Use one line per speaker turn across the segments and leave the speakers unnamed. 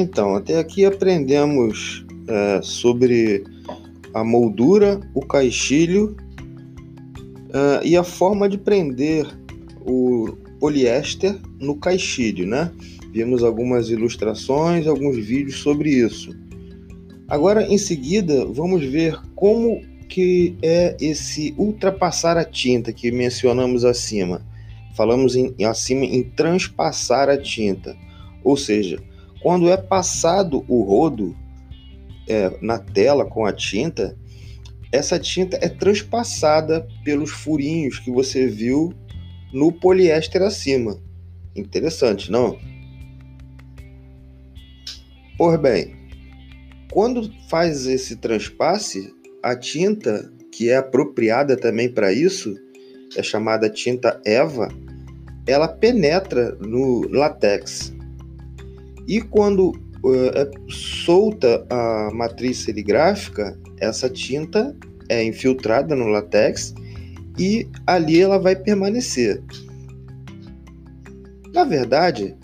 Então, até aqui aprendemos é, sobre a moldura, o caixilho é, e a forma de prender o poliéster no caixilho, né? Vimos algumas ilustrações, alguns vídeos sobre isso. Agora, em seguida, vamos ver como que é esse ultrapassar a tinta que mencionamos acima. Falamos em, acima em transpassar a tinta, ou seja, quando é passado o rodo é, na tela com a tinta, essa tinta é transpassada pelos furinhos que você viu no poliéster acima. Interessante, não? Pois bem, quando faz esse transpasse, a tinta que é apropriada também para isso, é chamada tinta EVA, ela penetra no látex. E quando uh, é solta a matriz serigráfica, essa tinta é infiltrada no látex e ali ela vai permanecer. Na verdade,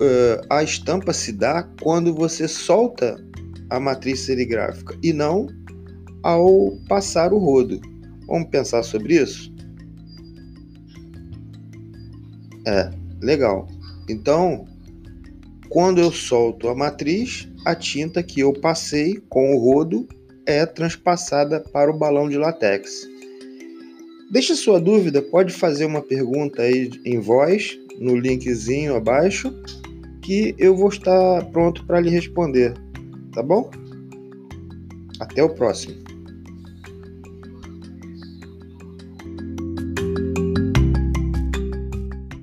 uh, a estampa se dá quando você solta a matriz serigráfica e não ao passar o rodo. Vamos pensar sobre isso? É, legal. Então, quando eu solto a matriz, a tinta que eu passei com o rodo é transpassada para o balão de látex. Deixe sua dúvida, pode fazer uma pergunta aí em voz no linkzinho abaixo que eu vou estar pronto para lhe responder, tá bom? Até o próximo.